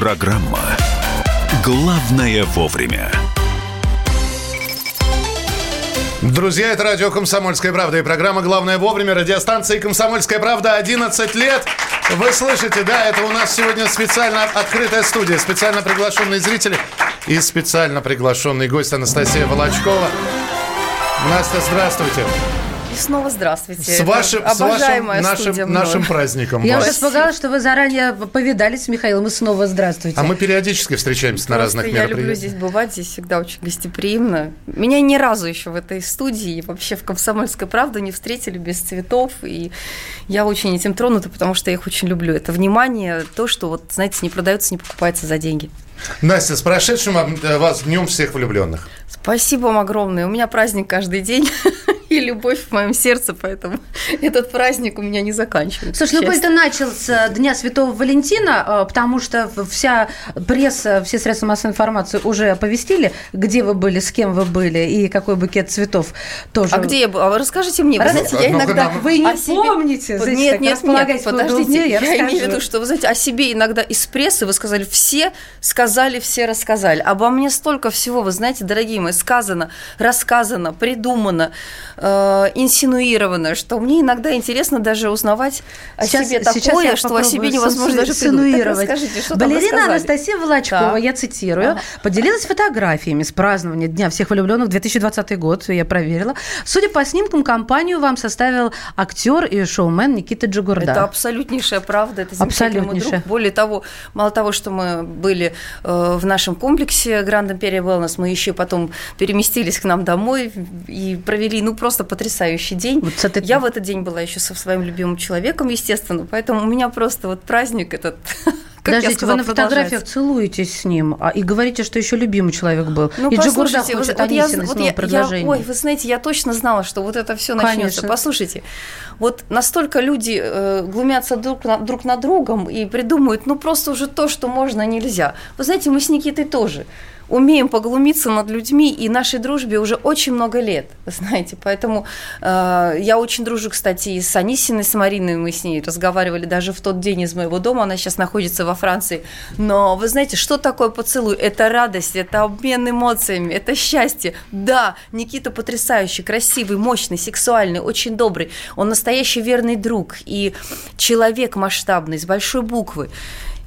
Программа «Главное вовремя». Друзья, это радио «Комсомольская правда» и программа «Главное вовремя» радиостанции «Комсомольская правда» 11 лет. Вы слышите, да, это у нас сегодня специально открытая студия, специально приглашенные зрители и специально приглашенный гость Анастасия Волочкова. Настя, здравствуйте. И снова здравствуйте. С вашим, с вашим нашим, нашим праздником. Я вас. уже испугалась, что вы заранее повидались с Михаилом, и снова здравствуйте. А мы периодически встречаемся на разных я мероприятиях. люблю здесь бывать, здесь всегда очень гостеприимно. Меня ни разу еще в этой студии и вообще в «Комсомольской правде» не встретили без цветов, и я очень этим тронута, потому что я их очень люблю. Это внимание, то, что, вот, знаете, не продается, не покупается за деньги. Настя, с прошедшим э, вас Днем всех влюбленных. Спасибо вам огромное. У меня праздник каждый день. и любовь в моем сердце, поэтому этот праздник у меня не заканчивается. Слушай, ну это начал с Дня Святого Валентина, потому что вся пресса, все средства массовой информации уже оповестили, где вы были, с кем вы были и какой букет цветов тоже. А где я была? Расскажите мне. Вы знаете, я иногда... Вы не помните? Нет, нет, нет, подождите. Я имею в виду, что, вы знаете, о себе иногда из прессы вы сказали все, сказали все, рассказали. Обо мне столько всего, вы знаете, дорогие мои, сказано, рассказано, придумано э, инсинуировано, что мне иногда интересно даже узнавать о сейчас, себе такое, что о себе невозможно даже инсинуировать. Что Балерина Анастасия Волочкова, да. я цитирую, ага. поделилась фотографиями с празднования Дня всех влюбленных 2020 год, я проверила. Судя по снимкам, компанию вам составил актер и шоумен Никита Джигурда. Это абсолютнейшая правда, это замечательный друг. Более того, мало того, что мы были в нашем комплексе Гранд Империя Wellness, мы еще потом переместились к нам домой и провели, ну, просто потрясающий день. Вот это... Я в этот день была еще со своим любимым человеком, естественно, поэтому у меня просто вот праздник этот как Подождите, сказала, вы на фотографиях целуетесь с ним а, и говорите, что еще любимый человек был. Ну, и Джигурда хочет вот, вот я, вот я, предложение. Я, ой, вы знаете, я точно знала, что вот это все начнется. Послушайте, вот настолько люди э, глумятся друг, на, друг над другом и придумывают, ну просто уже то, что можно, нельзя. Вы знаете, мы с Никитой тоже умеем поглумиться над людьми, и нашей дружбе уже очень много лет, знаете, поэтому э, я очень дружу, кстати, и с Анисиной, с Мариной, мы с ней разговаривали даже в тот день из моего дома, она сейчас находится во Франции, но вы знаете, что такое поцелуй? Это радость, это обмен эмоциями, это счастье. Да, Никита потрясающий, красивый, мощный, сексуальный, очень добрый, он настоящий верный друг и человек масштабный, с большой буквы.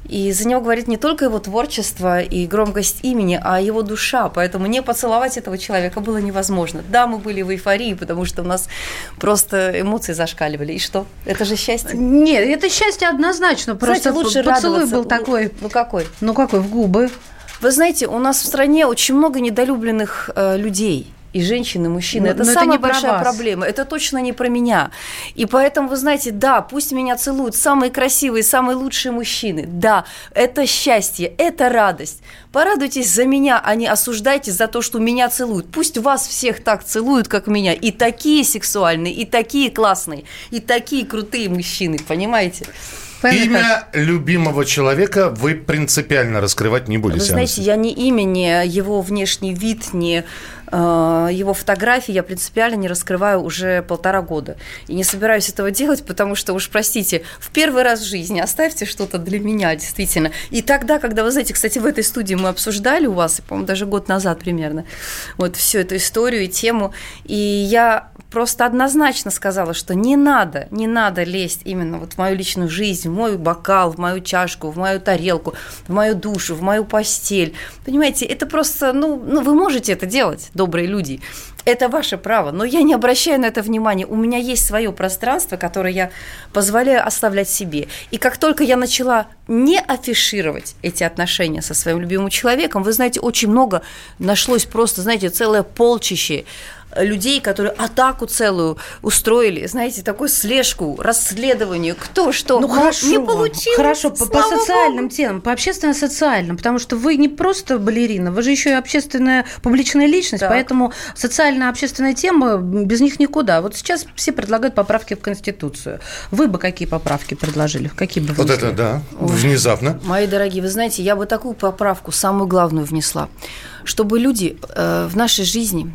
И за него говорит не только его творчество и громкость имени, а его душа. Поэтому не поцеловать этого человека было невозможно. Да, мы были в эйфории, потому что у нас просто эмоции зашкаливали. И что? Это же счастье? Нет, это счастье однозначно. Просто Знаете, лучше поцелуй был такой. Ну какой? Ну какой? В губы. Вы знаете, у нас в стране очень много недолюбленных э, людей и женщины, и мужчины. Но, это но самая это большая проблема. Это точно не про меня. И поэтому, вы знаете, да, пусть меня целуют самые красивые, самые лучшие мужчины. Да, это счастье, это радость. Порадуйтесь за меня, а не осуждайтесь за то, что меня целуют. Пусть вас всех так целуют, как меня. И такие сексуальные, и такие классные, и такие крутые мужчины, понимаете? Имя любимого человека вы принципиально раскрывать не будете. Вы знаете, я не имя, не его внешний вид, не Э, его фотографии я принципиально не раскрываю уже полтора года. И не собираюсь этого делать, потому что, уж простите, в первый раз в жизни оставьте что-то для меня, действительно. И тогда, когда, вы знаете, кстати, в этой студии мы обсуждали у вас, по-моему, даже год назад примерно, вот всю эту историю и тему, и я просто однозначно сказала, что не надо, не надо лезть именно вот в мою личную жизнь, в мой бокал, в мою чашку, в мою тарелку, в мою душу, в мою постель. Понимаете, это просто, ну, ну вы можете это делать, добрые люди. Это ваше право, но я не обращаю на это внимания. У меня есть свое пространство, которое я позволяю оставлять себе. И как только я начала не афишировать эти отношения со своим любимым человеком, вы знаете, очень много нашлось просто, знаете, целое полчище людей, которые атаку целую устроили, знаете, такую слежку, расследование, кто что. Ну, хорошо, не получилось. Хорошо, по, по социальным Богу. темам, по общественно-социальным, потому что вы не просто балерина, вы же еще и общественная публичная личность, так. поэтому социально-общественная тема, без них никуда. Вот сейчас все предлагают поправки в Конституцию. Вы бы какие поправки предложили? Какие бы Вот это, да, внезапно. Мои дорогие, вы знаете, я бы такую поправку, самую главную, внесла, чтобы люди э, в нашей жизни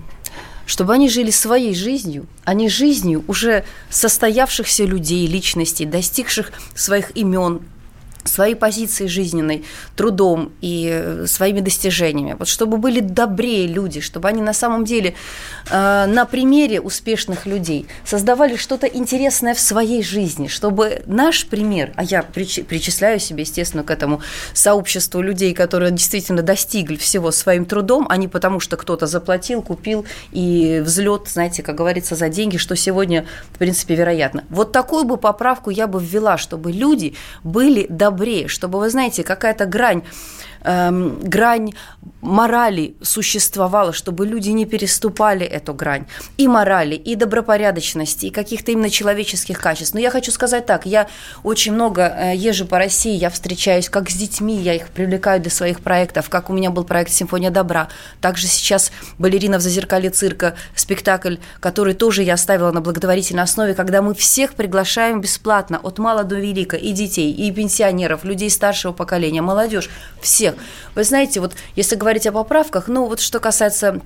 чтобы они жили своей жизнью, а не жизнью уже состоявшихся людей, личностей, достигших своих имен, своей позицией жизненной, трудом и э, своими достижениями. Вот чтобы были добрее люди, чтобы они на самом деле э, на примере успешных людей создавали что-то интересное в своей жизни, чтобы наш пример, а я причисляю себе, естественно, к этому сообществу людей, которые действительно достигли всего своим трудом, а не потому, что кто-то заплатил, купил и взлет, знаете, как говорится, за деньги, что сегодня, в принципе, вероятно. Вот такую бы поправку я бы ввела, чтобы люди были добрее добрее, чтобы, вы знаете, какая-то грань эм, грань морали существовала, чтобы люди не переступали эту грань. И морали, и добропорядочности, и каких-то именно человеческих качеств. Но я хочу сказать так, я очень много э, езжу по России, я встречаюсь как с детьми, я их привлекаю для своих проектов, как у меня был проект «Симфония добра», также сейчас «Балерина в зазеркалье цирка», спектакль, который тоже я оставила на благотворительной основе, когда мы всех приглашаем бесплатно, от мала до велика, и детей, и пенсионеров, людей старшего поколения, молодежь, все всех. Вы знаете, вот если говорить о поправках, ну вот что касается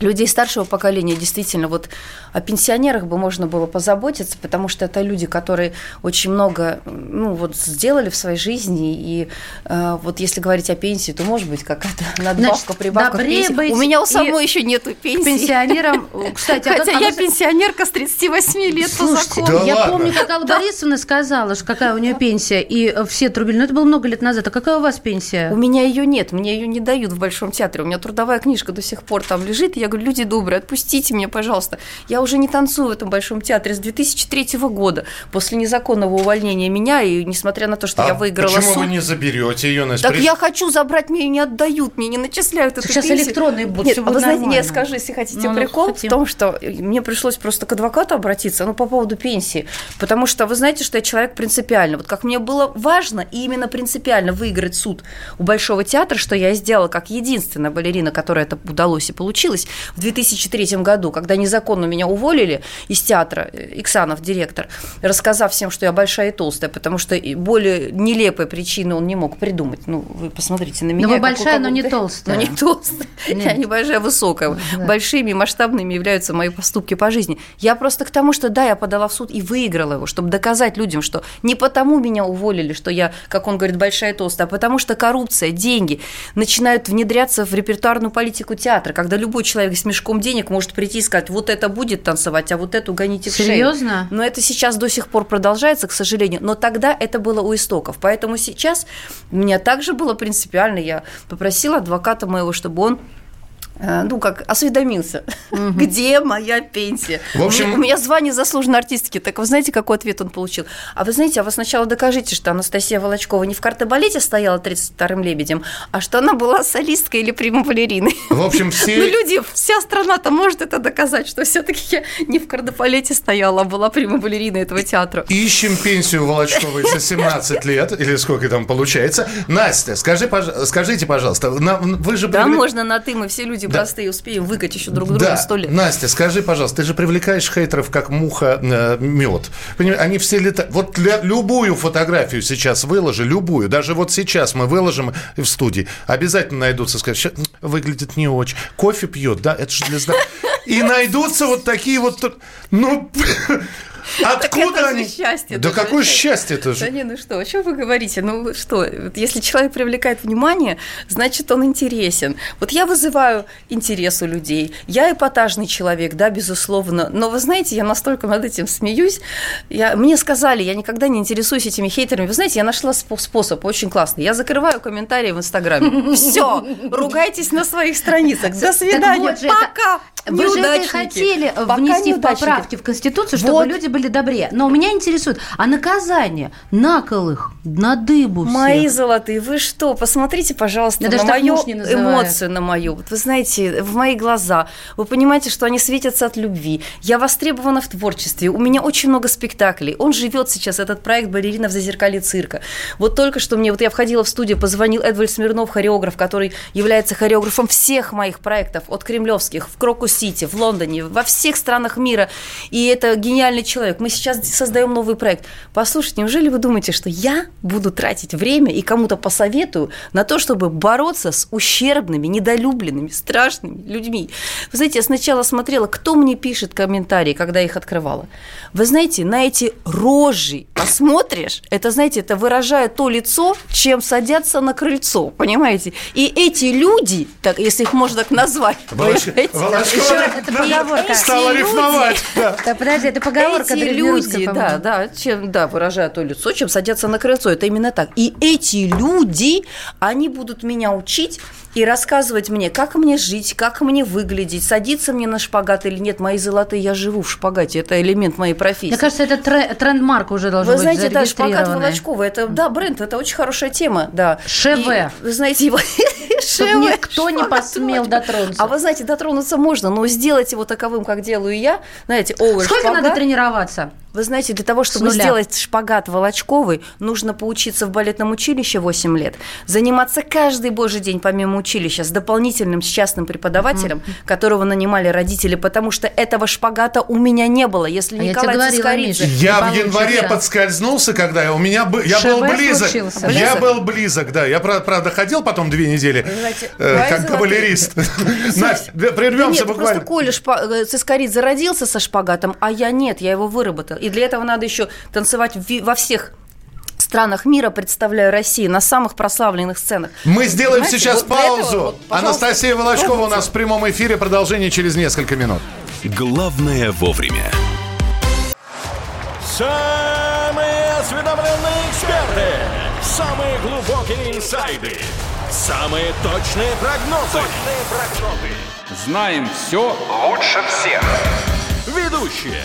людей старшего поколения, действительно, вот о пенсионерах бы можно было позаботиться, потому что это люди, которые очень много, ну, вот сделали в своей жизни, и э, вот если говорить о пенсии, то может быть какая-то надбавка, Значит, прибавка. Быть У меня у самой еще нету пенсии. Пенсионерам, кстати, Хотя а я пенсионерка с 38 лет Слушайте, по закону. Да я ладно. помню, как Алла да. Борисовна сказала, что какая у нее пенсия, и все трубили, но это было много лет назад. А какая у вас пенсия? У меня ее нет, мне ее не дают в Большом театре. У меня трудовая книжка до сих пор там лежит, и я говорю, люди добрые, отпустите меня, пожалуйста. Я уже не танцую в этом Большом театре с 2003 года, после незаконного увольнения меня, и несмотря на то, что а я выиграла почему суд... вы не заберете ее? На так я хочу забрать, мне ее не отдают, мне не начисляют эту Сейчас пенсию. электронные будут, Нет, а вы знаете, не скажу, если хотите ну, прикол, ну, в том, что мне пришлось просто к адвокату обратиться, ну, по поводу пенсии, потому что вы знаете, что я человек принципиально. Вот как мне было важно и именно принципиально выиграть суд у Большого театра, что я сделала как единственная балерина, которая это удалось и получилось, в 2003 году, когда незаконно меня уволили из театра, э, Иксанов, директор, рассказав всем, что я большая и толстая, потому что более нелепой причины он не мог придумать. Ну, вы посмотрите на меня. Но вы большая, но не толстая. Но не толстая. Нет. Я небольшая, высокая. Да. Большими, масштабными являются мои поступки по жизни. Я просто к тому, что да, я подала в суд и выиграла его, чтобы доказать людям, что не потому меня уволили, что я, как он говорит, большая и толстая, а потому что коррупция, деньги начинают внедряться в репертуарную политику театра, когда любой человек с мешком денег может прийти и сказать, вот это будет танцевать, а вот эту гоните в шею. Серьезно? Но это сейчас до сих пор продолжается, к сожалению. Но тогда это было у истоков. Поэтому сейчас у меня также было принципиально. Я попросила адвоката моего, чтобы он ну, как осведомился, угу. где моя пенсия. В общем... У меня звание заслуженной артистки. Так вы знаете, какой ответ он получил? А вы знаете, а вы сначала докажите, что Анастасия Волочкова не в картебалете стояла 32-м лебедем, а что она была солисткой или прима-балериной. В общем, все... Ну, люди, вся страна-то может это доказать, что все таки я не в кардебалете стояла, а была прима-балериной этого театра. Ищем пенсию Волочковой за 17 лет, или сколько там получается. Настя, скажи, скажите, пожалуйста, вы же... Да, можно на «ты», мы все люди люди да. простые успеем выкать еще друг друга сто да. лет. Настя, скажи, пожалуйста, ты же привлекаешь хейтеров как муха э, мед. Понимаешь, они все летают. Вот любую фотографию сейчас выложи, любую. Даже вот сейчас мы выложим в студии. Обязательно найдутся, скажут, выглядит не очень. Кофе пьет, да? Это же для здоровья. И найдутся вот такие вот... Ну, Откуда они? счастье. Да какое счастье это же? Да не, ну что, о чем вы говорите? Ну что, если человек привлекает внимание, значит, он интересен. Вот я вызываю интерес у людей. Я эпатажный человек, да, безусловно. Но вы знаете, я настолько над этим смеюсь. Я, мне сказали, я никогда не интересуюсь этими хейтерами. Вы знаете, я нашла способ очень классный. Я закрываю комментарии в Инстаграме. Все, ругайтесь на своих страницах. До свидания. Пока. Вы же это хотели внести поправки в Конституцию, чтобы люди были добрее. Но меня интересует, а наказание на кол их, на дыбу всех? Мои золотые, вы что? Посмотрите, пожалуйста, Я на мою эмоцию, на мою. Вот вы знаете, в мои глаза. Вы понимаете, что они светятся от любви. Я востребована в творчестве. У меня очень много спектаклей. Он живет сейчас, этот проект «Балерина в зазеркалье цирка». Вот только что мне, вот я входила в студию, позвонил Эдвальд Смирнов, хореограф, который является хореографом всех моих проектов, от кремлевских, в Крокус-Сити, в Лондоне, во всех странах мира. И это гениальный человек, мы сейчас создаем новый проект. Послушайте, неужели вы думаете, что я буду тратить время и кому-то посоветую на то, чтобы бороться с ущербными, недолюбленными, страшными людьми. Вы знаете, я сначала смотрела, кто мне пишет комментарии, когда их открывала. Вы знаете, на эти рожи посмотришь, это, знаете, это выражает то лицо, чем садятся на крыльцо, понимаете? И эти люди, так, если их можно так назвать, Волоч... Волочкова это поговорка. стала Эти рифмовать. Да. Да, подожди, это поговорка эти люди, да, да, чем, да, выражают то лицо, чем садятся на крыльцо. Это именно так. И эти люди, они будут меня учить и рассказывать мне, как мне жить, как мне выглядеть, садиться мне на шпагат или нет. Мои золотые, я живу в шпагате, это элемент моей профессии. Мне кажется, это тре- тренд-марк уже должен Вы быть знаете, да, шпагат. Волочкова, это, да, бренд, это очень хорошая тема, да. ШВ. И, Вы знаете, его... ШВ, никто не посмел дотронуться. А вы знаете, дотронуться можно, но сделать его таковым, как делаю я, знаете, овер Сколько шпагат, надо тренироваться? Вы знаете, для того, чтобы сделать шпагат Волочковый, нужно поучиться в балетном училище 8 лет, заниматься каждый божий день помимо училища с дополнительным с частным преподавателем, которого нанимали родители, потому что этого шпагата у меня не было. Если А я Николай тебе говорила, Цискоридзе-. Я в январе получится. подскользнулся, когда я, у меня бы, я был ШВ близок. случился. Я Близок? был близок, да. Я, правда, ходил потом две недели, знаете, э, как кавалерист. Настя, да, Да прервемся буквально. просто Коля Шпа- э, Цискоридзе родился со шпагатом, а я нет, я его выработал. И для этого надо еще танцевать во всех странах мира, представляю Россию, на самых прославленных сценах. Мы сделаем Понимаете, сейчас вот для этого паузу. вот, Анастасия Волочкова у пробуйте. нас в прямом эфире. Продолжение через несколько минут. Главное вовремя. Самые осведомленные эксперты, самые глубокие инсайды, самые точные прогнозы. Точные прогнозы. Знаем все Лучше всех. Ведущие.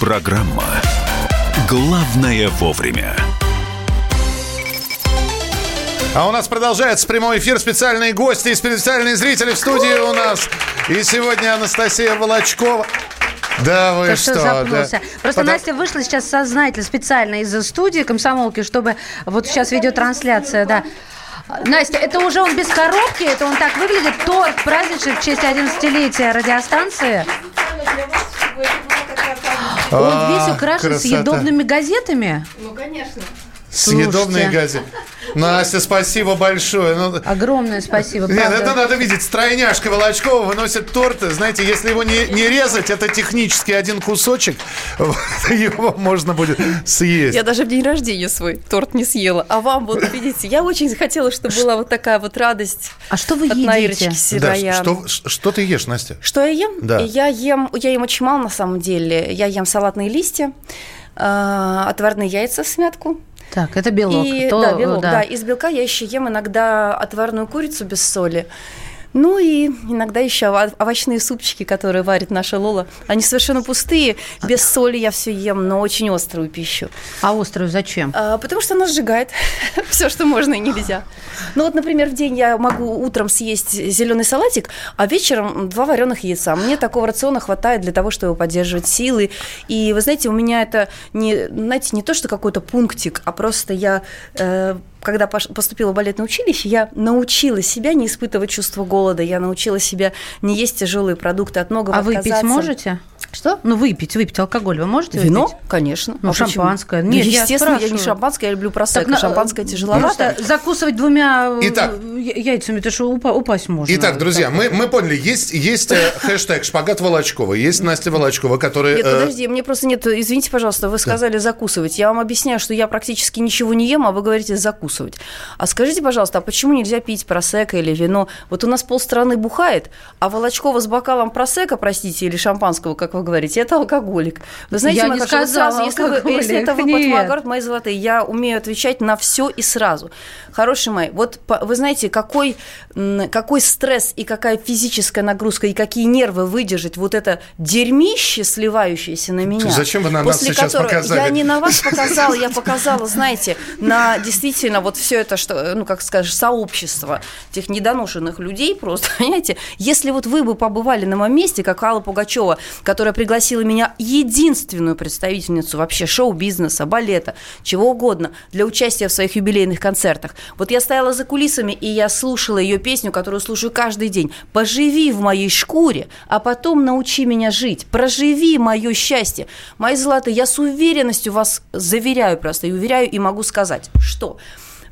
Программа «Главное вовремя». А у нас продолжается прямой эфир. Специальные гости и специальные зрители в студии у нас. И сегодня Анастасия Волочкова. Да вы Ты что? что, запнулся? да. Просто Потому- Настя вышла сейчас сознательно, специально из студии комсомолки, чтобы вот сейчас видеотрансляция, да. Настя, это уже он без коробки, это он так выглядит, торт праздничный в честь 11-летия радиостанции. Он А, весь украшен красота. съедобными газетами. Ну, конечно. Съедобные газеты. Настя, спасибо большое. Ну, Огромное спасибо, Нет, правда. это надо видеть. Стройняшка Волочкова выносит торт. Знаете, если его не, не резать, это технически один кусочек. Его можно будет съесть. Я даже в день рождения свой торт не съела. А вам, вот видите, я очень хотела, чтобы была вот такая вот радость А что вы от едите? Да, что, что ты ешь, Настя? Что я ем? Да. Я ем, я ем очень мало на самом деле. Я ем салатные листья, э, отварные яйца в смятку. Так, это белок. И, То, да, белок, да. да. Из белка я еще ем иногда отварную курицу без соли. Ну и иногда еще ово- овощные супчики, которые варит наша Лола. Они совершенно пустые, без соли я все ем, но очень острую пищу. А острую зачем? А, потому что она сжигает все, что можно и нельзя. Ну вот, например, в день я могу утром съесть зеленый салатик, а вечером два вареных яйца. Мне такого рациона хватает для того, чтобы поддерживать силы. И вы знаете, у меня это не, знаете, не то, что какой-то пунктик, а просто я э, когда пош- поступила в балетное училище, я научила себя не испытывать чувство голода, я научила себя не есть тяжелые продукты, от многого А отказаться. можете? Что? Ну, выпить, выпить алкоголь вы можете Вино, выпить? конечно. Ну, А шампанское. Ну, Нет, я естественно, я, не спрашиваю. шампанское, я люблю просекко. на- Шампанское тяжеловато. Просто закусывать двумя э, Итак. я- яйцами, это что упа- упасть можно. Итак, друзья, мы, мы поняли, есть, есть э, хэштег «Шпагат Волочкова», есть Настя Волочкова, которая... Нет, э, подожди, мне просто нет, извините, пожалуйста, вы сказали закусывать. Я вам объясняю, что я практически ничего не ем, а вы говорите закусывать. А скажите, пожалуйста, а почему нельзя пить просека или вино? Вот у нас полстраны бухает, а Волочкова с бокалом просека, простите, или шампанского, как вы говорите, это алкоголик. Вы знаете, я не сказала сразу, если, вы, если это вы под огород, мои золотые, я умею отвечать на все и сразу. Хорошие мои, вот вы знаете, какой, какой стресс и какая физическая нагрузка, и какие нервы выдержать вот это дерьмище, сливающееся на меня. Зачем вы на нас сейчас показали? Я не на вас показала, я показала, знаете, на действительно вот все это, что, ну, как скажешь, сообщество этих недоношенных людей просто, понимаете, если вот вы бы побывали на моем месте, как Алла Пугачева, которая пригласила меня единственную представительницу вообще шоу-бизнеса, балета, чего угодно, для участия в своих юбилейных концертах. Вот я стояла за кулисами, и я слушала ее песню, которую слушаю каждый день. «Поживи в моей шкуре, а потом научи меня жить. Проживи мое счастье». Мои золотые, я с уверенностью вас заверяю просто, и уверяю, и могу сказать, что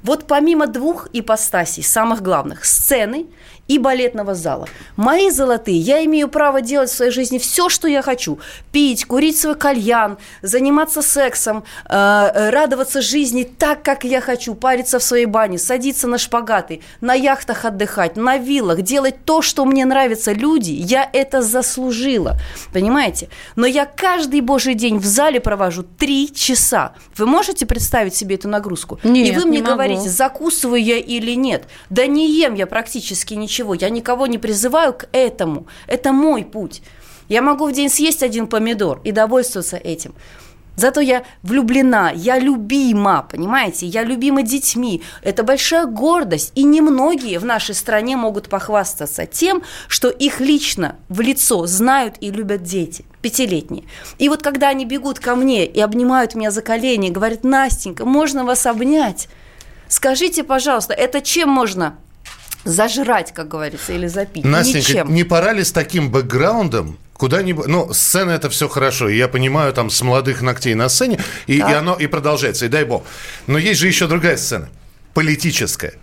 вот помимо двух ипостасей, самых главных, сцены и балетного зала. Мои золотые, я имею право делать в своей жизни все, что я хочу. Пить, курить свой кальян, заниматься сексом, э, радоваться жизни так, как я хочу, париться в своей бане, садиться на шпагаты, на яхтах отдыхать, на виллах, делать то, что мне нравится. Люди, я это заслужила. Понимаете? Но я каждый божий день в зале провожу три часа. Вы можете представить себе эту нагрузку? Нет, И вы мне не говорите, закусываю я или нет. Да не ем я практически ничего ничего. Я никого не призываю к этому. Это мой путь. Я могу в день съесть один помидор и довольствоваться этим. Зато я влюблена, я любима, понимаете? Я любима детьми. Это большая гордость. И немногие в нашей стране могут похвастаться тем, что их лично в лицо знают и любят дети пятилетние. И вот когда они бегут ко мне и обнимают меня за колени, говорят, Настенька, можно вас обнять? Скажите, пожалуйста, это чем можно зажрать, как говорится, или запить. Настенька, Ничем. не пора ли с таким бэкграундом куда-нибудь... Ну, сцена это все хорошо, я понимаю, там, с молодых ногтей на сцене, и, и оно и продолжается, и дай бог. Но есть же еще другая сцена, политическая.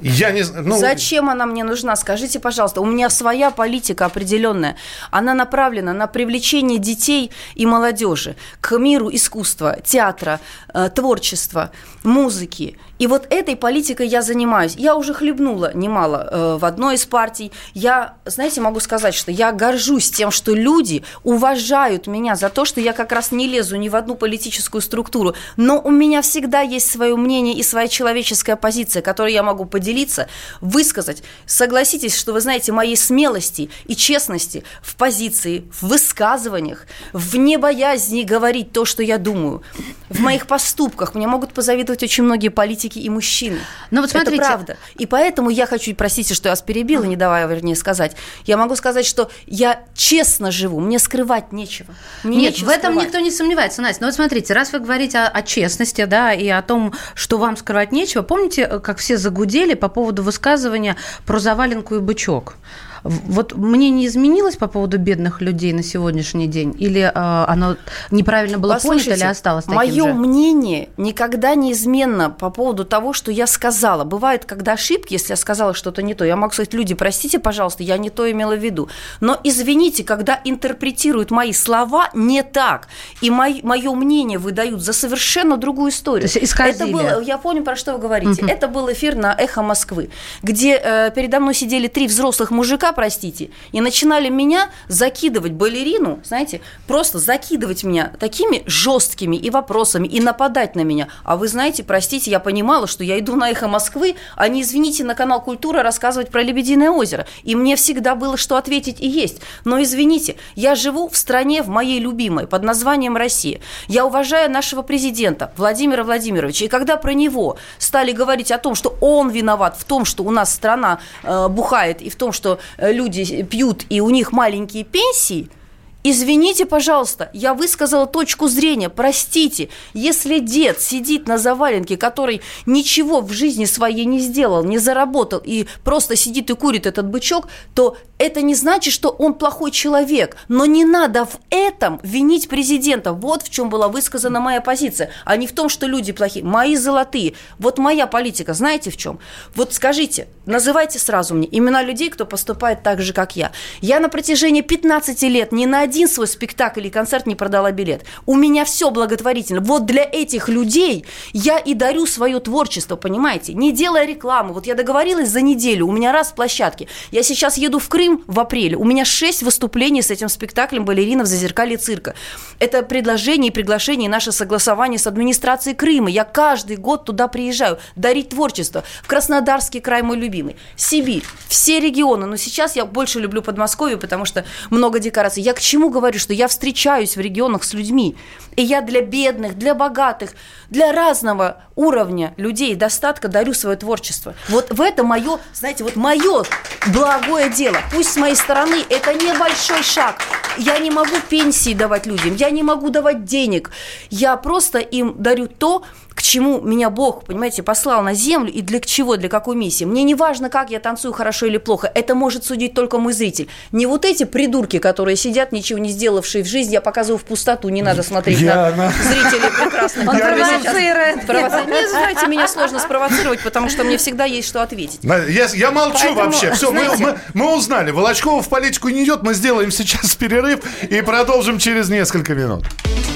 Я не ну... Зачем она мне нужна? Скажите, пожалуйста. У меня своя политика определенная. Она направлена на привлечение детей и молодежи к миру искусства, театра, э, творчества, музыки. И вот этой политикой я занимаюсь. Я уже хлебнула немало э, в одной из партий. Я, знаете, могу сказать, что я горжусь тем, что люди уважают меня за то, что я как раз не лезу ни в одну политическую структуру. Но у меня всегда есть свое мнение и своя человеческая позиция, которой я могу поделиться, высказать. Согласитесь, что вы знаете моей смелости и честности в позиции, в высказываниях, в небоязни говорить то, что я думаю. В моих поступках мне могут позавидовать очень многие политики и мужчины. Но вот смотрите. Это правда. И поэтому я хочу, простите, что я вас перебила, не давая, вернее, сказать. Я могу сказать, что я честно живу, мне скрывать нечего. Мне Нет, нечего в этом скрывать. никто не сомневается, Настя. Но вот смотрите, раз вы говорите о, о честности, да, и о том, что вам скрывать нечего, помните, как все загудели по поводу высказывания про заваленку и бычок? Вот мне не изменилось по поводу бедных людей на сегодняшний день? Или э, оно неправильно было Послушайте, понято или осталось таким мое же? мнение никогда не изменно по поводу того, что я сказала. Бывает, когда ошибки, если я сказала что-то не то, я могу сказать, люди, простите, пожалуйста, я не то имела в виду. Но извините, когда интерпретируют мои слова не так, и мой, мое мнение выдают за совершенно другую историю. То есть исказили. Это было, я помню, про что вы говорите. Мгм. Это был эфир на «Эхо Москвы», где э, передо мной сидели три взрослых мужика, простите, и начинали меня закидывать балерину, знаете, просто закидывать меня такими жесткими и вопросами, и нападать на меня. А вы знаете, простите, я понимала, что я иду на «Эхо Москвы», а не, извините, на канал «Культура» рассказывать про «Лебединое озеро». И мне всегда было что ответить и есть. Но, извините, я живу в стране, в моей любимой, под названием Россия. Я уважаю нашего президента Владимира Владимировича. И когда про него стали говорить о том, что он виноват в том, что у нас страна э, бухает, и в том, что э, люди пьют, и у них маленькие пенсии – Извините, пожалуйста, я высказала точку зрения. Простите, если дед сидит на заваленке, который ничего в жизни своей не сделал, не заработал и просто сидит и курит этот бычок, то это не значит, что он плохой человек. Но не надо в этом винить президента. Вот в чем была высказана моя позиция, а не в том, что люди плохие. Мои золотые. Вот моя политика, знаете в чем? Вот скажите, называйте сразу мне имена людей, кто поступает так же, как я. Я на протяжении 15 лет ни на один один свой спектакль или концерт не продала билет. У меня все благотворительно. Вот для этих людей я и дарю свое творчество, понимаете? Не делая рекламы. Вот я договорилась за неделю, у меня раз в площадке. Я сейчас еду в Крым в апреле. У меня шесть выступлений с этим спектаклем балерина в зазеркалье цирка. Это предложение и приглашение, и наше согласование с администрацией Крыма. Я каждый год туда приезжаю, дарить творчество. В Краснодарский край мой любимый. Сибирь, все регионы. Но сейчас я больше люблю Подмосковье, потому что много декораций. Я к чему говорю, что я встречаюсь в регионах с людьми. И я для бедных, для богатых, для разного уровня людей достатка дарю свое творчество. Вот в это мое, знаете, вот мое благое дело. Пусть с моей стороны это небольшой шаг. Я не могу пенсии давать людям, я не могу давать денег. Я просто им дарю то, чему меня Бог, понимаете, послал на землю и для чего, для какой миссии. Мне не важно, как я танцую хорошо или плохо, это может судить только мой зритель. Не вот эти придурки, которые сидят, ничего не сделавшие в жизни, я показываю в пустоту, не надо смотреть я на, на зрителей прекрасных. Он провоцирует. Не знаете, меня сложно спровоцировать, потому что мне всегда есть что ответить. Я, я молчу Поэтому, вообще. Все, знаете, мы, мы, мы узнали. Волочкова в политику не идет, мы сделаем сейчас перерыв и продолжим через несколько минут.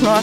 Ну, а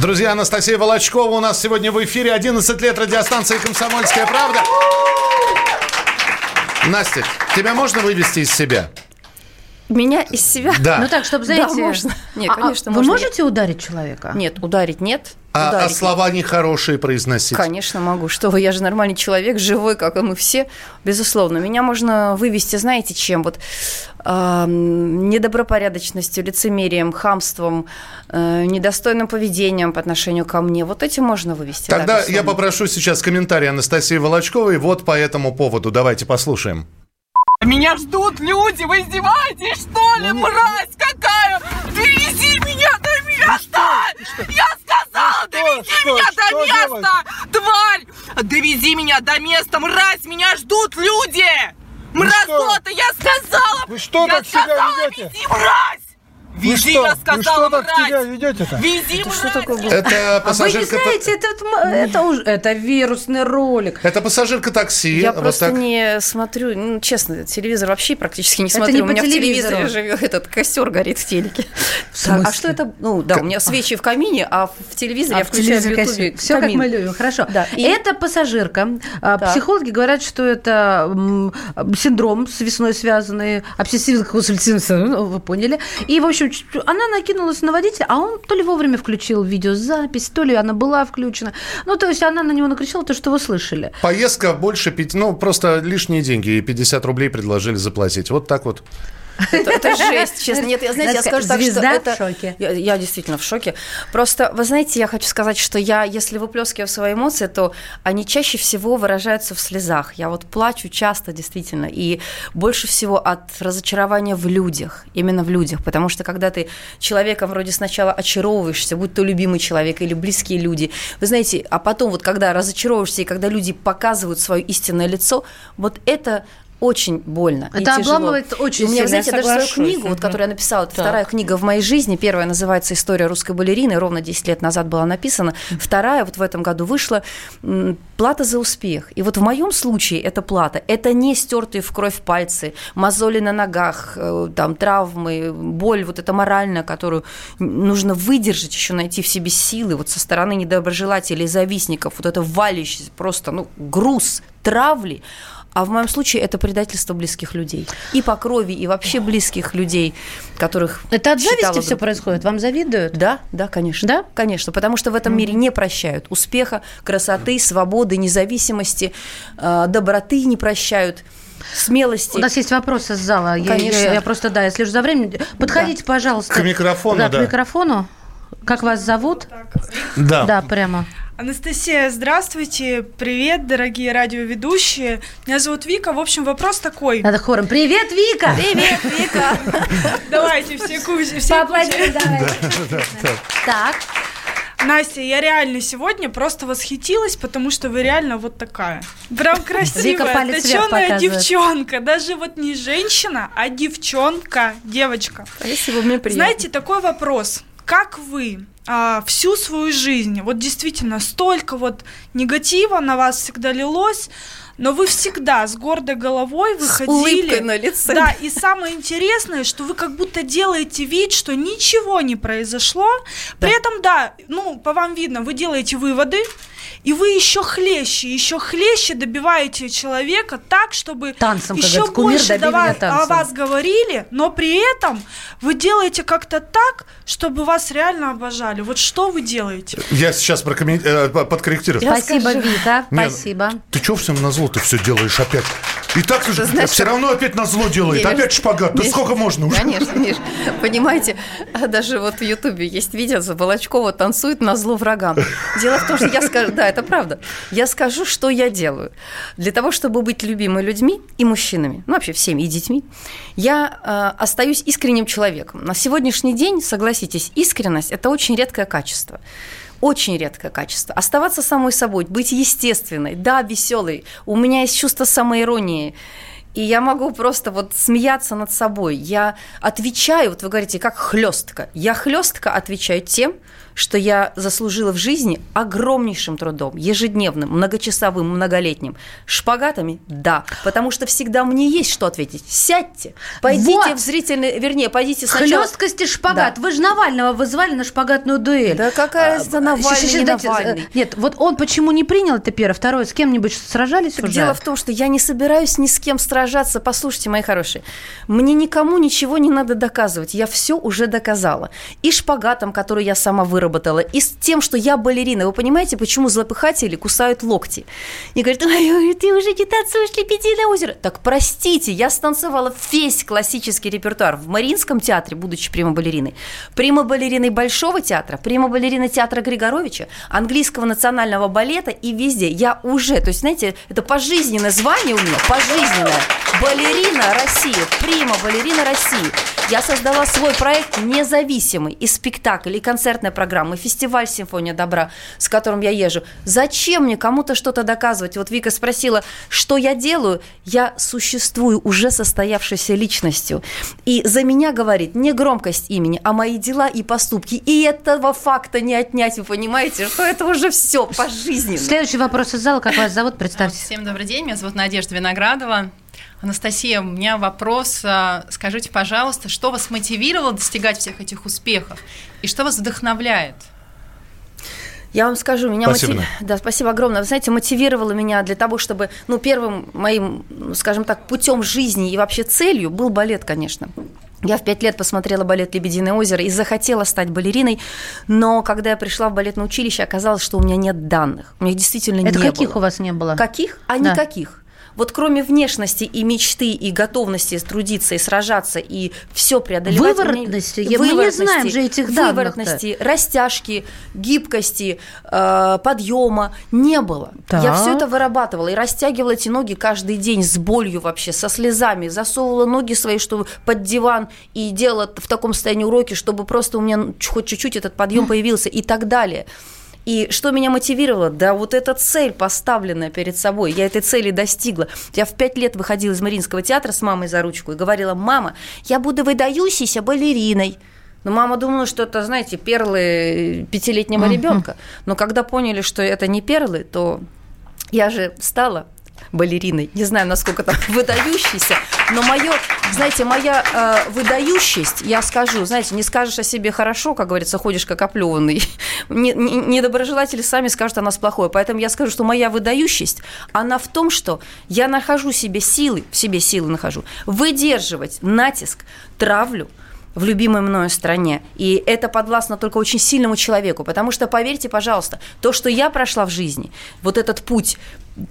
Друзья, Анастасия Волочкова у нас сегодня в эфире. 11 лет радиостанции «Комсомольская правда». Настя, тебя можно вывести из себя? Меня из себя? Да. Ну так, чтобы, знаете... Да, можно. Нет, а, конечно, а, можно. Вы можете ударить человека? Нет, ударить нет. А, ударить а слова нехорошие произносить? Конечно, могу. Что вы, я же нормальный человек, живой, как и мы все. Безусловно. Меня можно вывести, знаете, чем? Вот э, недобропорядочностью, лицемерием, хамством, э, недостойным поведением по отношению ко мне. Вот этим можно вывести. Тогда да, я попрошу сейчас комментарий Анастасии Волочковой вот по этому поводу. Давайте послушаем. Меня ждут люди, вы издеваетесь, что ли, мразь какая? Довези до места! Я сказала, довези меня до места! Тварь! Довези меня до места, мразь! Меня ждут люди! Мразота, я сказала! Вы что я так себя ведете? Вези, мразь! Вези, вы я сказала, вы что себя ведете-то? Вези, это мразь! Что такое было? Это А вы пассажирка... не знаете, это, это, уже, это вирусный ролик. Это пассажирка такси. Я вот просто так. не смотрю, ну, честно, телевизор вообще практически не Это смотрю. не у по меня в телевизору. телевизоре живет этот костер горит в телеке. В Так, а что это? Ну, да, у меня свечи в камине, а в телевизоре я включаю в Ютубе Все как камин. мы любим. Хорошо. Да, и- Это пассажирка. А, Так. Психологи говорят, что это синдром с весной связанный, обсессивно-компульсивный, ну, вы поняли. И, в общем, ч- она накинулась на водителя, а он то ли вовремя включил видеозапись, то ли она была включена. Ну, то есть она на него накричала то, что вы слышали. Поездка больше пяти... Ну, просто лишние деньги. И 50 рублей предложили заплатить. Вот так вот. Это, это жесть, честно. Нет, я, знаете, я скажу так, что звезда в это... шоке. Я, я действительно в шоке. Просто, вы знаете, я хочу сказать, что я, если выплескиваю свои эмоции, то они чаще всего выражаются в слезах. Я вот плачу часто, действительно, и больше всего от разочарования в людях, именно в людях, потому что когда ты человеком вроде сначала очаровываешься, будь то любимый человек или близкие люди, вы знаете, а потом вот когда разочаровываешься и когда люди показывают свое истинное лицо, вот это очень больно. и Это тяжело. обламывает очень И у меня, сильно, знаете, я даже свою книгу, вот, которую я написала, это Так. вторая книга в моей жизни. Первая называется «История русской балерины», ровно 10 лет назад была написана. Вторая вот в этом году вышла «Плата за успех». И вот в моем случае эта плата – это не стертые в кровь пальцы, мозоли на ногах, э, там, травмы, боль вот эта моральная, которую нужно выдержать, еще найти в себе силы вот со стороны недоброжелателей, завистников, вот это валящийся просто, ну, груз травли, А в моем случае это предательство близких людей. И по крови, и вообще близких людей, которых Это от зависти все происходит? Вам завидуют? Да, да, конечно. Да? Конечно, потому что в этом мире не прощают успеха, красоты, свободы, независимости, э, доброты не прощают смелости. У нас есть вопросы из зала. Конечно. Я, я, я просто, да, я слежу за временем. Подходите, да. пожалуйста. К микрофону, да. да. К микрофону. Как вас зовут? Да. Да, прямо. Анастасия, здравствуйте. Привет, дорогие радиоведущие. Меня зовут Вика. В общем, вопрос такой. Надо хором. Привет, Вика! Привет, Вика! Давайте, все кузи, все Так. Настя, я реально сегодня просто восхитилась, потому что вы реально вот такая. Прям красивая, точеная девчонка. Даже вот не женщина, а девчонка, девочка. Спасибо, мне приятно. Знаете, такой вопрос. Как вы а, всю свою жизнь, вот действительно столько вот негатива на вас всегда лилось, но вы всегда с гордой головой выходили. С на лице. Да, и самое интересное, что вы как будто делаете вид, что ничего не произошло. Да. При этом, да, ну, по вам видно, вы делаете выводы, и вы еще хлеще, еще хлеще добиваете человека так, чтобы танцем, еще больше до вас, о вас говорили, но при этом вы делаете как-то так, чтобы вас реально обожали. Вот что вы делаете? Я сейчас прокоммен... Э, подкорректирую. Спасибо, скажу. Вика, Нет, спасибо. Ты что всем на зло ты все делаешь опять? И так же знаешь, все равно опять на зло делает. Миш, опять шпагат. Миш, да сколько можно уже? Конечно, Миш. Понимаете, даже вот в Ютубе есть видео, Волочкова танцует на зло врагам. Дело в том, что я скажу, да, это правда. Я скажу, что я делаю. Для того, чтобы быть любимой людьми и мужчинами, ну вообще всеми, и детьми, я э, остаюсь искренним человеком. На сегодняшний день, согласитесь, искренность – это очень редкое качество очень редкое качество. Оставаться самой собой, быть естественной, да, веселой. У меня есть чувство самоиронии. И я могу просто вот смеяться над собой. Я отвечаю, вот вы говорите, как хлестка. Я хлестка отвечаю тем, что я заслужила в жизни огромнейшим трудом, ежедневным, многочасовым, многолетним. Шпагатами – да, потому что всегда мне есть что ответить. Сядьте, пойдите вот. в зрительный, вернее, пойдите сначала… Хлесткость и шпагат. Да. Вы же Навального вызвали на шпагатную дуэль. Да какая а, Навальный, не Навальный. Нет, вот он почему не принял это первое? Второе, с кем-нибудь сражались так уже? Дело в том, что я не собираюсь ни с кем сражаться. Послушайте, мои хорошие, мне никому ничего не надо доказывать. Я все уже доказала. И шпагатом, который я сама выработала, выработала, и с тем, что я балерина. Вы понимаете, почему злопыхатели кусают локти? И говорят, ой, ты уже не танцуешь «Лебединое озеро». Так простите, я станцевала весь классический репертуар в Мариинском театре, будучи прима-балериной, прима-балериной Большого театра, прима-балериной театра Григоровича, английского национального балета и везде. Я уже, то есть, знаете, это пожизненное звание у меня, пожизненное. Балерина России, прима-балерина России. Я создала свой проект независимый и спектакль, и концертная программа, и фестиваль «Симфония добра», с которым я езжу. Зачем мне кому-то что-то доказывать? Вот Вика спросила, что я делаю? Я существую уже состоявшейся личностью. И за меня говорит не громкость имени, а мои дела и поступки. И этого факта не отнять, вы понимаете, что это уже все пожизненно. Следующий вопрос из зала. Как вас зовут? Представьте. Всем добрый день. Меня зовут Надежда Виноградова. Анастасия, у меня вопрос. А, скажите, пожалуйста, что вас мотивировало достигать всех этих успехов и что вас вдохновляет? Я вам скажу, меня спасибо. Мотив... Да, спасибо огромное. Вы знаете, мотивировало меня для того, чтобы, ну, первым моим, скажем так, путем жизни и вообще целью был балет, конечно. Я в пять лет посмотрела балет «Лебединое озеро» и захотела стать балериной, но когда я пришла в балетное училище, оказалось, что у меня нет данных. У меня действительно Это не было. Это каких у вас не было? Каких? А да. никаких. Вот кроме внешности и мечты, и готовности трудиться, и сражаться, и все преодолевать... Выворотности? Меня... Мы не знаем же этих данных Выворотности, растяжки, гибкости, э, подъема не было. Так. Я все это вырабатывала и растягивала эти ноги каждый день с болью вообще, со слезами, засовывала ноги свои что под диван и делала в таком состоянии уроки, чтобы просто у меня хоть чуть-чуть этот подъем появился и так далее. И что меня мотивировало? Да вот эта цель, поставленная перед собой, я этой цели достигла. Я в пять лет выходила из Мариинского театра с мамой за ручку и говорила, мама, я буду выдающейся балериной. Но мама думала, что это, знаете, перлы пятилетнего uh-huh. ребенка. Но когда поняли, что это не перлы, то я же стала балериной. Не знаю, насколько там выдающийся, но мое, знаете, моя э, выдающесть, я скажу, знаете, не скажешь о себе хорошо, как говорится, ходишь как оплеванный. Недоброжелатели сами скажут о нас плохое. Поэтому я скажу, что моя выдающесть, она в том, что я нахожу себе силы, в себе силы нахожу, выдерживать натиск, травлю, в любимой мною стране. И это подвластно только очень сильному человеку. Потому что, поверьте, пожалуйста, то, что я прошла в жизни, вот этот путь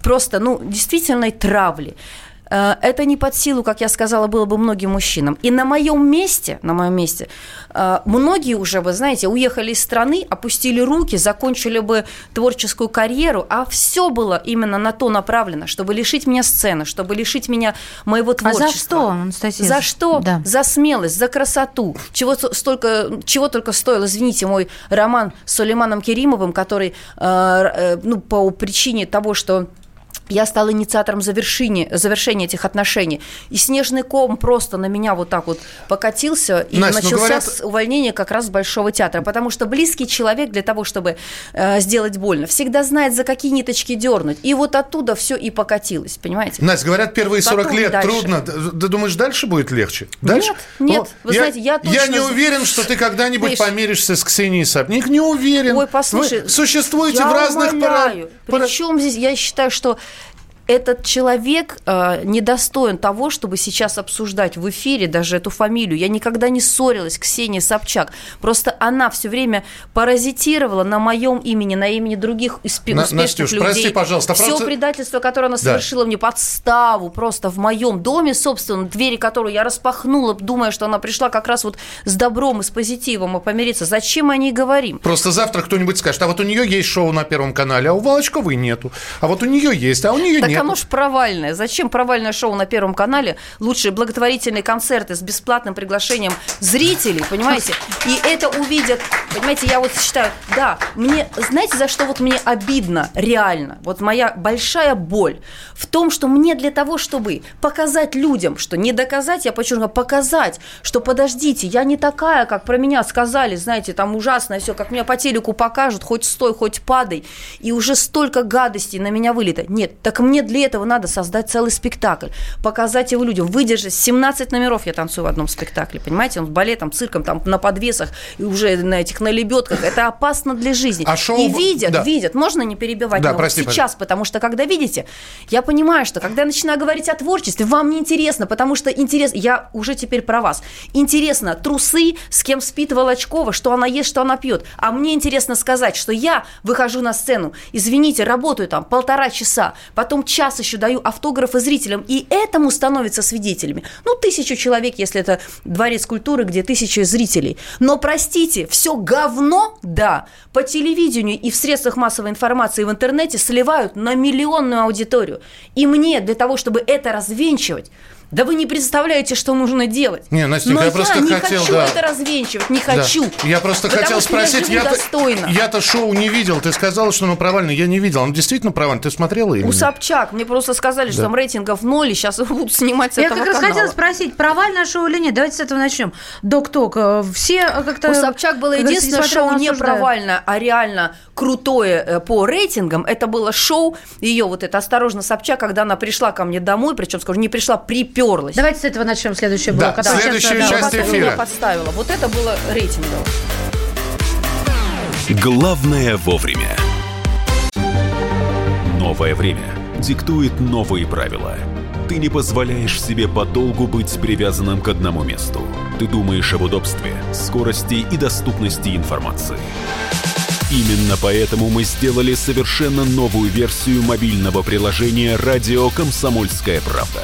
просто, ну, действительной травли, это не под силу, как я сказала, было бы многим мужчинам. И на моем месте, на моем месте, э, многие уже, вы знаете, уехали из страны, опустили руки, закончили бы творческую карьеру, а все было именно на то направлено, чтобы лишить меня сцены, чтобы лишить меня моего творчества. А за что, Анастасия? За что? Да. За смелость, за красоту. Чего, столько, чего только стоил, извините, мой роман с Сулейманом Керимовым, который, э, ну, по причине того, что я стала инициатором завершения, завершения этих отношений. И снежный ком просто на меня вот так вот покатился, и Настя, ну, начался говорят... с увольнения как раз с Большого театра. Потому что близкий человек для того, чтобы э, сделать больно, всегда знает, за какие ниточки дернуть. И вот оттуда все и покатилось, понимаете? Настя, говорят, первые 40 Потом лет дальше. трудно. Ты думаешь, дальше будет легче? Дальше? Нет, нет. О, Вы я, знаете, я точно... Я не уверен, что ты когда-нибудь Знаешь, помиришься с Ксенией Сапник. Не уверен. Ой, послушай. Вы существуете в разных... Умоляю. Пара... Причем здесь, я считаю, что этот человек э, недостоин того, чтобы сейчас обсуждать в эфире даже эту фамилию. Я никогда не ссорилась, Ксения Собчак. Просто она все время паразитировала на моем имени, на имени других успе- на, успешных Настюш, людей. прости, пожалуйста. Все просто... предательство, которое она совершила да. мне, подставу просто в моем доме, собственно, двери которую я распахнула, думая, что она пришла как раз вот с добром и с позитивом и помириться. Зачем о ней говорим? Просто завтра кто-нибудь скажет, а вот у нее есть шоу на Первом канале, а у Волочковой нету. А вот у нее есть, а у нее так нет оно ж провальное. Зачем провальное шоу на Первом канале? Лучше благотворительные концерты с бесплатным приглашением зрителей, понимаете? И это увидят, понимаете, я вот считаю, да, мне, знаете, за что вот мне обидно реально? Вот моя большая боль в том, что мне для того, чтобы показать людям, что не доказать, я подчеркну, показать, что подождите, я не такая, как про меня сказали, знаете, там ужасно все, как меня по телеку покажут, хоть стой, хоть падай, и уже столько гадостей на меня вылито. Нет, так мне для этого надо создать целый спектакль, показать его людям, выдержать 17 номеров. Я танцую в одном спектакле, понимаете, он с балетом, цирком, там на подвесах и уже на этих на лебедках, это опасно для жизни. А шоу... И видят, да. видят, можно не перебивать, да, прости, сейчас, пожалуйста. потому что когда видите, я понимаю, что когда я начинаю говорить о творчестве, вам не интересно, потому что интересно, я уже теперь про вас, интересно трусы, с кем спит Волочкова, что она ест, что она пьет, а мне интересно сказать, что я выхожу на сцену, извините, работаю там полтора часа, потом час еще даю автографы зрителям, и этому становятся свидетелями. Ну, тысячу человек, если это дворец культуры, где тысячи зрителей. Но, простите, все говно, да, по телевидению и в средствах массовой информации в интернете сливают на миллионную аудиторию. И мне для того, чтобы это развенчивать, да вы не представляете, что нужно делать. Не, Настенька, Но я, просто не хотел, хочу да. это развенчивать, не хочу. Да. Я просто хотел спросить, я я-то, я-то шоу не видел, ты сказала, что оно провальное, я не видел, оно действительно провальное, ты смотрела именно? У Собчак, мне просто сказали, да. что там рейтингов ноль, и сейчас будут снимать с я этого Я как канала. раз хотела спросить, провальное шоу или нет, давайте с этого начнем. Док-ток, э, все как-то... У Собчак было единственное шоу не провальное, а реально крутое э, по рейтингам, это было шоу ее вот это «Осторожно, Собчак», когда она пришла ко мне домой, причем, скажу, не пришла, приперлась. Давайте с этого начнем следующий блок. Да, следующую сейчас, часть эфира. подставила. Вот это было рейтингово. Главное вовремя. Новое время диктует новые правила. Ты не позволяешь себе подолгу быть привязанным к одному месту. Ты думаешь об удобстве, скорости и доступности информации. Именно поэтому мы сделали совершенно новую версию мобильного приложения «Радио Комсомольская правда»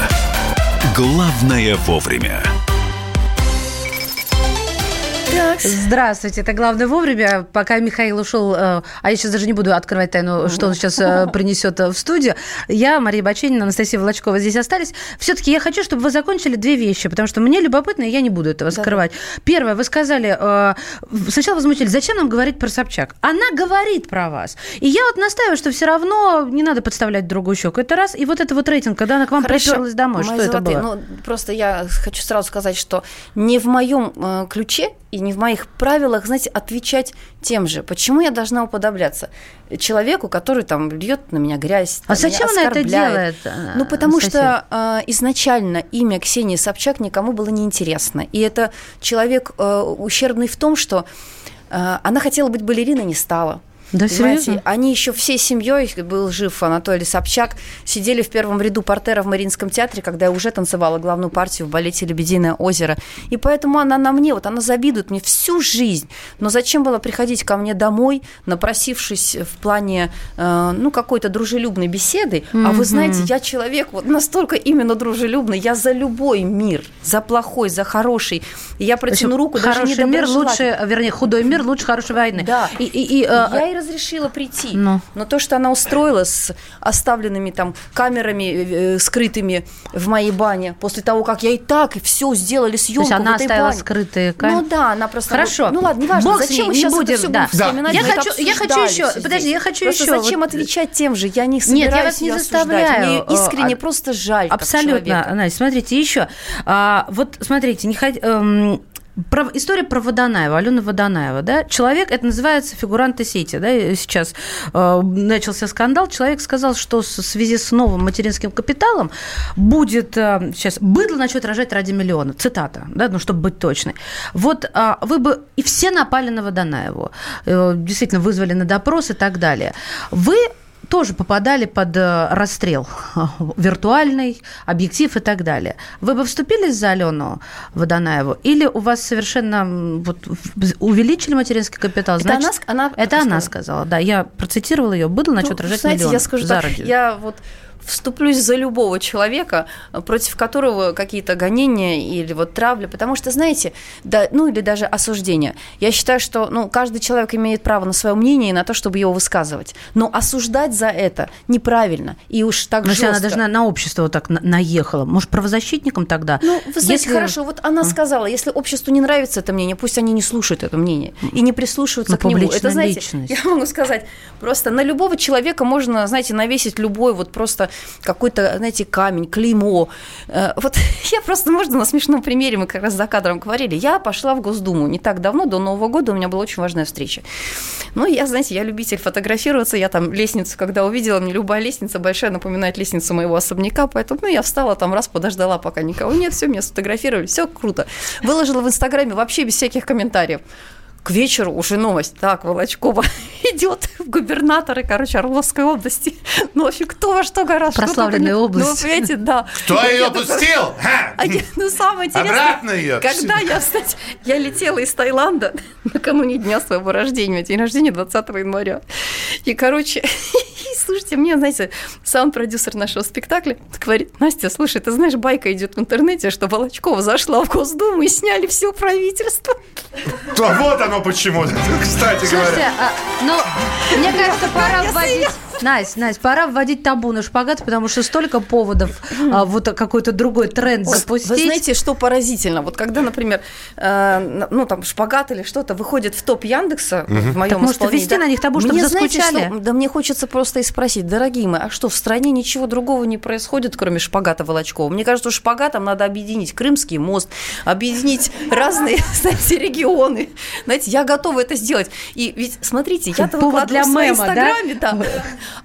Главное вовремя. Здравствуйте, это главное вовремя. Пока Михаил ушел, э, а я сейчас даже не буду открывать тайну, что он сейчас э, принесет в студию. Я, Мария Баченина, Анастасия Волочкова здесь остались. Все-таки я хочу, чтобы вы закончили две вещи, потому что мне любопытно, и я не буду этого скрывать. Первое, вы сказали, э, сначала возмутились, зачем нам говорить про Собчак? Она говорит про вас. И я вот настаиваю, что все равно не надо подставлять другую щеку. Это раз. И вот это вот рейтинг, когда она к вам Хорошо. приперлась домой, Мои что золотые, это было? Ну, просто я хочу сразу сказать, что не в моем э, ключе и не в моих правилах, знаете, отвечать тем же. Почему я должна уподобляться человеку, который там льет на меня грязь? А зачем она это делает? Ну, потому Анастасия? что э, изначально имя Ксении Собчак никому было неинтересно. И это человек э, ущербный в том, что э, она хотела быть балериной, не стала. Да, серьезно? Они еще всей семьей, был жив Анатолий Собчак, сидели в первом ряду портера в Мариинском театре, когда я уже танцевала главную партию в балете «Лебединое озеро». И поэтому она на мне, вот она завидует мне всю жизнь. Но зачем было приходить ко мне домой, напросившись в плане, э, ну, какой-то дружелюбной беседы? Mm-hmm. А вы знаете, я человек вот настолько именно дружелюбный, я за любой мир, за плохой, за хороший. И я протяну руку, даже не мир лучше, вернее, худой мир лучше хорошей войны. Да. И, и, и, э, я и разрешила прийти. Но. Ну. Но то, что она устроила с оставленными там камерами э, скрытыми в моей бане, после того, как я и так и все сделали съемку То есть она в этой оставила бане. скрытые камеры? Ну да, она просто... Хорошо. Ну ладно, неважно, Бог зачем мы сейчас будем, это все да. будем вспоминать? Я, хочу, я хочу еще, подожди, я хочу просто еще. зачем вот... отвечать тем же? Я не собираюсь Нет, я вас не заставляю. Мне искренне а, просто жаль Абсолютно, Настя, смотрите, еще. А, вот смотрите, не хоть, эм, про, история про Водонаева, Алена Водонаева, да, человек, это называется фигуранты сети, да, сейчас э, начался скандал, человек сказал, что в связи с новым материнским капиталом будет, э, сейчас, быдло начнет рожать ради миллиона, цитата, да, ну, чтобы быть точной. Вот э, вы бы, и все напали на Водонаеву, э, действительно вызвали на допрос и так далее. Вы тоже попадали под э, расстрел виртуальный, объектив и так далее. Вы бы вступили за Алену Водонаеву? Или у вас совершенно вот, увеличили материнский капитал? Значит, это она, она, это она сказала, да. Я процитировала ее. Было начать ну, рожать знаете, миллион. Я скажу так, я вот вступлюсь за любого человека, против которого какие-то гонения или вот травли, потому что, знаете, да, ну или даже осуждение. Я считаю, что ну, каждый человек имеет право на свое мнение и на то, чтобы его высказывать. Но осуждать за это неправильно. И уж так Но жестко. она даже на, на общество вот так наехала. Может, правозащитником тогда? Ну, вы знаете, если... хорошо, вот она сказала, если обществу не нравится это мнение, пусть они не слушают это мнение и не прислушиваются ну, к нему. Это, знаете, личность. я могу сказать, просто на любого человека можно, знаете, навесить любой вот просто какой-то, знаете, камень, клеймо. Э, вот я просто, можно, на смешном примере, мы как раз за кадром говорили, я пошла в Госдуму не так давно, до Нового года у меня была очень важная встреча. Ну, я, знаете, я любитель фотографироваться, я там лестницу, когда увидела, мне любая лестница большая напоминает лестницу моего особняка, поэтому, ну, я встала там раз, подождала, пока никого нет, все, меня сфотографировали, все круто. Выложила в Инстаграме вообще без всяких комментариев к вечеру уже новость. Так, Волочкова идет в губернаторы, короче, Орловской области. Ну, вообще, кто во что гораздо. Прославленная что область. Ну, понимаете, да. Кто ее опустил? А, ну, самое интересное. Обратно ее. Когда я, кстати, я летела из Таиланда накануне дня своего рождения, день рождения 20 января. И, короче, слушайте, мне, знаете, сам продюсер нашего спектакля говорит, Настя, слушай, ты знаешь, байка идет в интернете, что Волочкова зашла в Госдуму и сняли все правительство. То вот оно почему, кстати говоря. Слушайте, а, ну, мне кажется, пора вводить... Настя, Настя, пора вводить табу на шпагат, потому что столько поводов а, вот какой-то другой тренд запустить. Вы знаете, что поразительно? Вот когда, например, э, ну там шпагат или что-то выходит в топ Яндекса угу. в моем так, может, ввести да, на них табу, чтобы мне, заскучали? Знаете, что, да мне хочется просто и спросить, дорогие мои, а что, в стране ничего другого не происходит, кроме шпагата Волочкова? Мне кажется, что шпагатом надо объединить Крымский мост, объединить разные, знаете, регионы. Знаете, я готова это сделать. И ведь, смотрите, я-то выкладываю для в своем Инстаграме, да?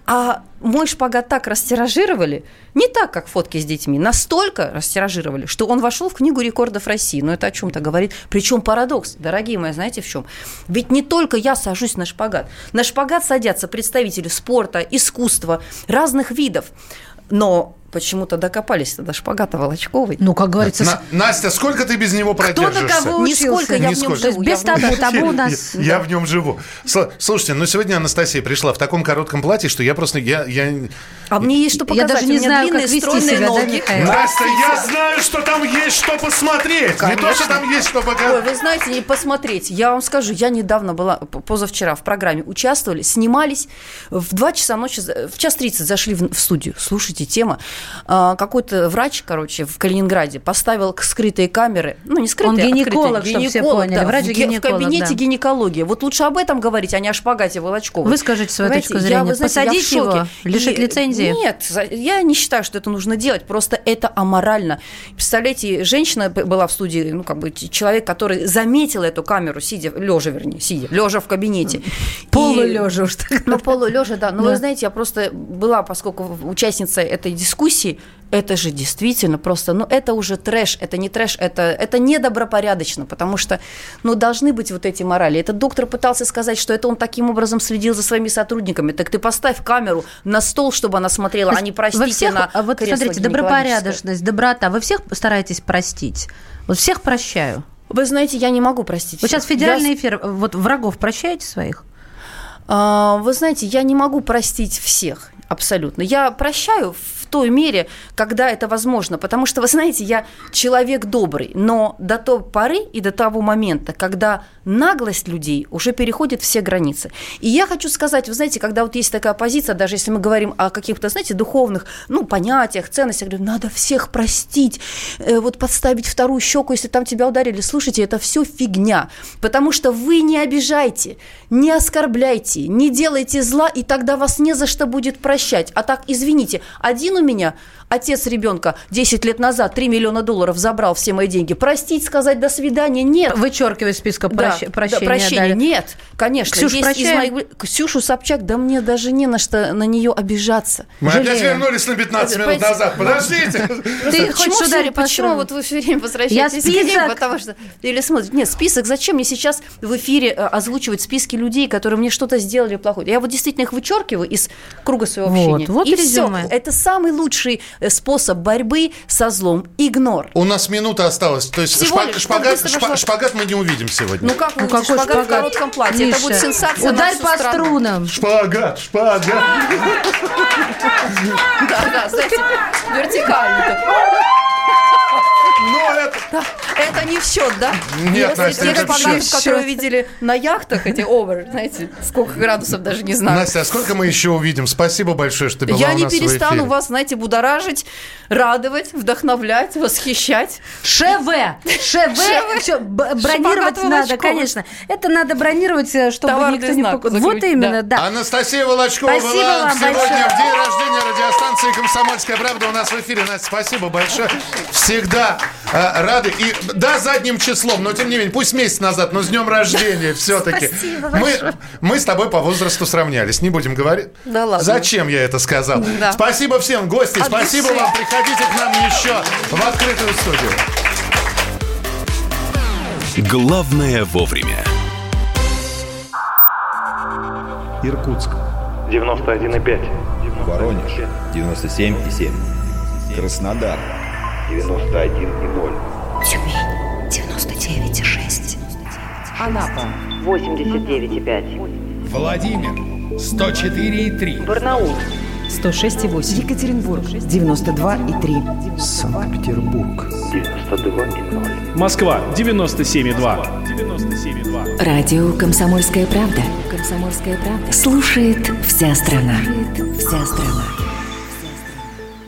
А мой шпагат так растиражировали, не так, как фотки с детьми, настолько растиражировали, что он вошел в книгу рекордов России. Но это о чем-то говорит. Причем парадокс, дорогие мои, знаете в чем? Ведь не только я сажусь на шпагат. На шпагат садятся представители спорта, искусства, разных видов. Но почему-то докопались до шпагата Волочковой. Ну, как говорится... На, Настя, сколько ты без него продержишься? Кто на кого учился? Нисколько, я в нем живу. Без табу, у нас... Я, я в нем живу. Слушайте, ну сегодня Анастасия пришла в таком коротком платье, что я просто... Я, я... А мне есть что показать. Я даже не знаю, как вести себя, ноги. да, Настя, я знаю, что там есть что посмотреть. Конечно. Не то, что там есть что показать. Ой, вы знаете, не посмотреть. Я вам скажу, я недавно была, позавчера в программе участвовали, снимались. В 2 часа ночи, в час 30 зашли в, в студию. Слушайте, тема. А, какой-то врач, короче, в Калининграде поставил скрытые камеры. Ну, не скрытые, Он гинеколог, а чтобы все поняли. Да, Врач-гинеколог, в, в кабинете да. гинекологии. Вот лучше об этом говорить, а не о шпагате Волочковой. Вы скажите свою Понимаете, точку я, зрения. вы знаете, я в Посадить его? шоке. Лишить И- лицензии? Нет, я не считаю, что это нужно делать. Просто это аморально. Представляете, женщина была в студии, ну, как бы человек, который заметил эту камеру, сидя, лежа, вернее, сидя, лежа в кабинете. Полулежа уж так. Ну, полулежа, да. Но Да. вы знаете, я просто была, поскольку участница этой дискуссии, это же действительно просто, ну, это уже трэш, это не трэш, это, это недобропорядочно, потому что, ну, должны быть вот эти морали. Этот доктор пытался сказать, что это он таким образом следил за своими сотрудниками. Так ты поставь камеру на стол, чтобы она смотрела, а не простите Вы всех, на а вот смотрите, добропорядочность, доброта. Вы всех стараетесь простить? Вот всех прощаю. Вы знаете, я не могу простить. Вот сейчас федеральный Я- эфир. Вот врагов прощаете своих? А, Вы знаете, я не могу простить всех абсолютно. Я прощаю в той мере, когда это возможно, потому что, вы знаете, я человек добрый, но до той поры и до того момента, когда наглость людей уже переходит все границы. И я хочу сказать, вы знаете, когда вот есть такая позиция, даже если мы говорим о каких-то, знаете, духовных, ну, понятиях, ценностях, говорю, надо всех простить, э, вот подставить вторую щеку, если там тебя ударили. Слушайте, это все фигня, потому что вы не обижайте, не оскорбляйте, не делайте зла, и тогда вас не за что будет прощать. А так, извините, один у меня отец ребенка 10 лет назад 3 миллиона долларов забрал все мои деньги. Простить, сказать до свидания, нет. Вычеркиваю из списка Да, прощ- да, прощения. прощения да. нет, конечно. Ксюш, Есть из прощаем? моих Ксюшу Собчак, да мне даже не на что на нее обижаться. Мы опять Жалею. вернулись на 15 минут назад. Подождите. Ты хочешь почему, ударить почему вот вы все время возвращаетесь Я к ней? список. Потому что... Или смотрите, нет, список, зачем мне сейчас в эфире э, озвучивать списки людей, которые мне что-то сделали плохое? Я вот действительно их вычеркиваю из круга своего Вот, общения. вот и все. Это самый лучший э, способ борьбы со злом. Игнор. У нас минута осталась. То есть Всего шпа- лишь, шпагат, так быстро шпа- прошло. шпагат мы не увидим сегодня. Ну как вы Ну, какой шпагат в шпагат? коротком платье? Это будет Миша, сенсация на Ударь всю по страну. струнам. Шпагат, шпагат. Да, да, знаете, вертикально. Но это... Да, это не в счет, да? Нет, Если Настя, те это в счет. которые вы видели на яхтах, эти овер, знаете, сколько градусов, даже не знаю. Настя, а сколько мы еще увидим? Спасибо большое, что ты была Я у не нас в перестану эфире. вас, знаете, будоражить, радовать, вдохновлять, восхищать. ШВ. ШВ. Всё, б- бронировать надо, Волочкова. конечно. Это надо бронировать, э, чтобы Товарный никто не знак покупал. Вот именно, да. Анастасия Волочкова Спасибо была вам сегодня большое. в день рождения радиостанции «Комсомольская правда» у нас в эфире. Настя, спасибо большое. Всегда э, рады. И да, задним числом, но тем не менее, пусть месяц назад, но с днем рождения все-таки. Мы, мы с тобой по возрасту сравнялись. Не будем говорить. Да ладно. Зачем я это сказал? Да. Спасибо всем, гости. От спасибо души. вам. Приходите к нам еще в открытую студию. Главное вовремя. Иркутск. 91,5. Воронеж 97,7. Краснодар 91,0. Тюмень 99,6. Анапа 89,5. Владимир 104,3. Барнаул 106,8. Екатеринбург 92,3. Санкт-Петербург. 92,0. Москва 97,2. 97,2. Радио «Комсомольская правда». «Комсомольская правда». Слушает вся страна. Вся страна.